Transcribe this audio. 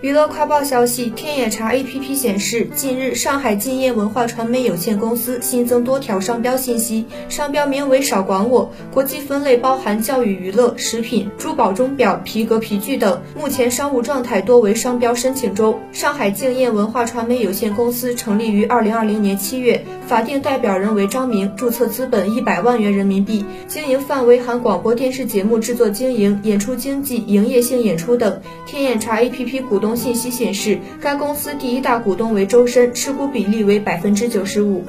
娱乐快报消息：天眼查 APP 显示，近日上海金燕文化传媒有限公司新增多条商标信息，商标名为“少管我”，国际分类包含教育娱乐、食品、珠宝钟表、皮革皮具等。目前商务状态多为商标申请中。上海静业文化传媒有限公司成立于二零二零年七月，法定代表人为张明，注册资本一百万元人民币，经营范围含广播电视节目制作经营、演出经纪、营业性演出等。天眼查 APP 股东。信息显示，该公司第一大股东为周深，持股比例为百分之九十五。